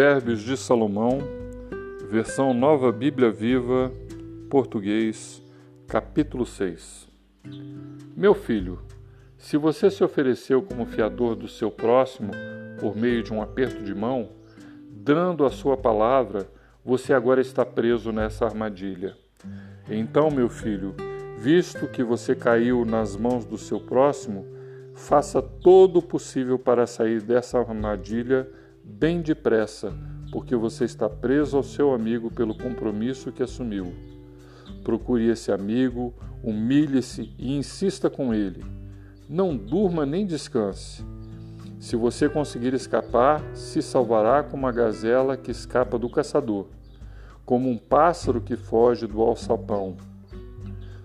Provérbios de Salomão, versão Nova Bíblia Viva, português, capítulo 6. Meu filho, se você se ofereceu como fiador do seu próximo por meio de um aperto de mão, dando a sua palavra, você agora está preso nessa armadilha. Então, meu filho, visto que você caiu nas mãos do seu próximo, faça todo o possível para sair dessa armadilha bem depressa, porque você está preso ao seu amigo pelo compromisso que assumiu. Procure esse amigo, humilhe-se e insista com ele. Não durma nem descanse. Se você conseguir escapar, se salvará como uma gazela que escapa do caçador, como um pássaro que foge do alçapão.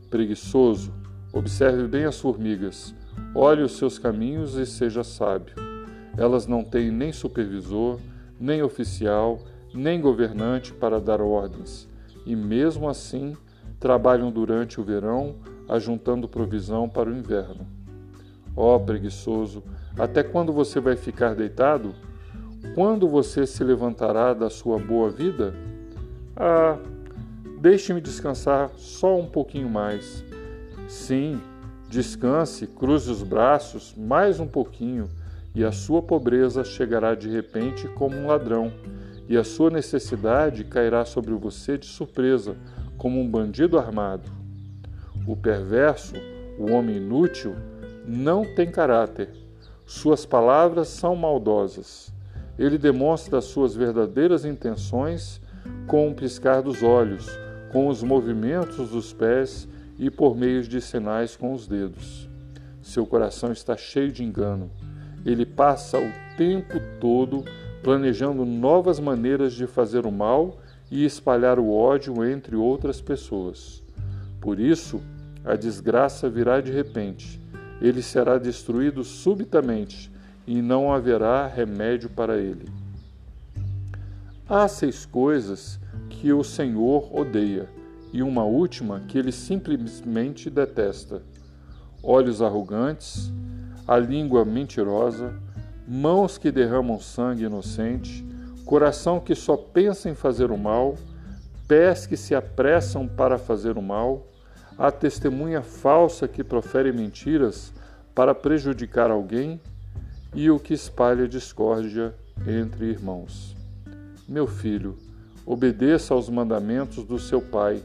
Preguiçoso, observe bem as formigas, olhe os seus caminhos e seja sábio. Elas não têm nem supervisor, nem oficial, nem governante para dar ordens, e mesmo assim trabalham durante o verão, ajuntando provisão para o inverno. Ó oh, preguiçoso, até quando você vai ficar deitado? Quando você se levantará da sua boa vida? Ah, deixe-me descansar só um pouquinho mais. Sim, descanse, cruze os braços mais um pouquinho e a sua pobreza chegará de repente como um ladrão, e a sua necessidade cairá sobre você de surpresa, como um bandido armado. O perverso, o homem inútil, não tem caráter. Suas palavras são maldosas. Ele demonstra as suas verdadeiras intenções com um piscar dos olhos, com os movimentos dos pés e por meio de sinais com os dedos. Seu coração está cheio de engano ele passa o tempo todo planejando novas maneiras de fazer o mal e espalhar o ódio entre outras pessoas. Por isso, a desgraça virá de repente. Ele será destruído subitamente e não haverá remédio para ele. Há seis coisas que o Senhor odeia e uma última que ele simplesmente detesta: olhos arrogantes, a língua mentirosa, mãos que derramam sangue inocente, coração que só pensa em fazer o mal, pés que se apressam para fazer o mal, a testemunha falsa que profere mentiras para prejudicar alguém e o que espalha discórdia entre irmãos. Meu filho, obedeça aos mandamentos do seu pai.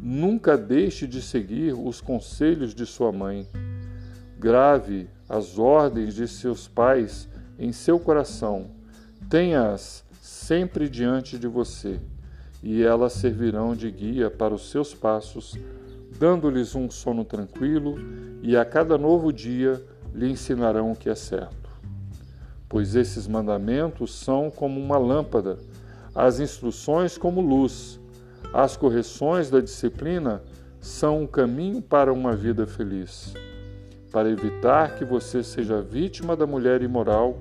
Nunca deixe de seguir os conselhos de sua mãe. Grave as ordens de seus pais em seu coração, tenha-as sempre diante de você, e elas servirão de guia para os seus passos, dando-lhes um sono tranquilo, e a cada novo dia lhe ensinarão o que é certo. Pois esses mandamentos são como uma lâmpada, as instruções como luz, as correções da disciplina são um caminho para uma vida feliz para evitar que você seja vítima da mulher imoral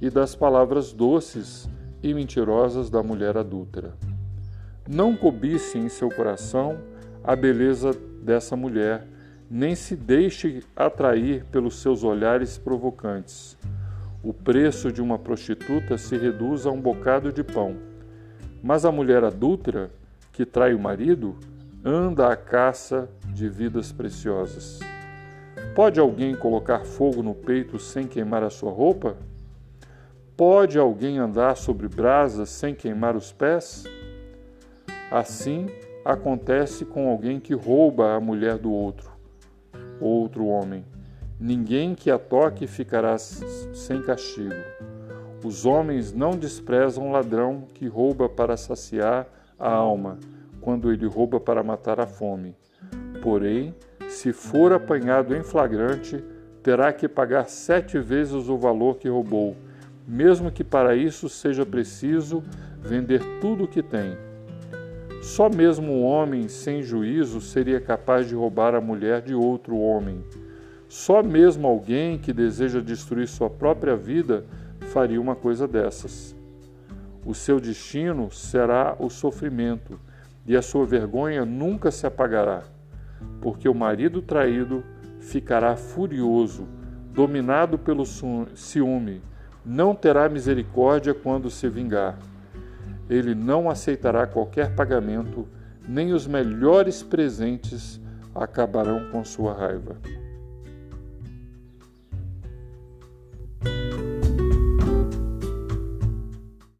e das palavras doces e mentirosas da mulher adúltera. Não cobice em seu coração a beleza dessa mulher, nem se deixe atrair pelos seus olhares provocantes. O preço de uma prostituta se reduz a um bocado de pão, mas a mulher adúltera, que trai o marido, anda à caça de vidas preciosas. Pode alguém colocar fogo no peito sem queimar a sua roupa? Pode alguém andar sobre brasas sem queimar os pés? Assim acontece com alguém que rouba a mulher do outro, outro homem. Ninguém que a toque ficará sem castigo. Os homens não desprezam ladrão que rouba para saciar a alma, quando ele rouba para matar a fome. Porém, se for apanhado em flagrante, terá que pagar sete vezes o valor que roubou, mesmo que para isso seja preciso vender tudo o que tem. Só mesmo um homem sem juízo seria capaz de roubar a mulher de outro homem. Só mesmo alguém que deseja destruir sua própria vida faria uma coisa dessas. O seu destino será o sofrimento, e a sua vergonha nunca se apagará porque o marido traído ficará furioso, dominado pelo ciúme, não terá misericórdia quando se vingar. ele não aceitará qualquer pagamento, nem os melhores presentes acabarão com sua raiva.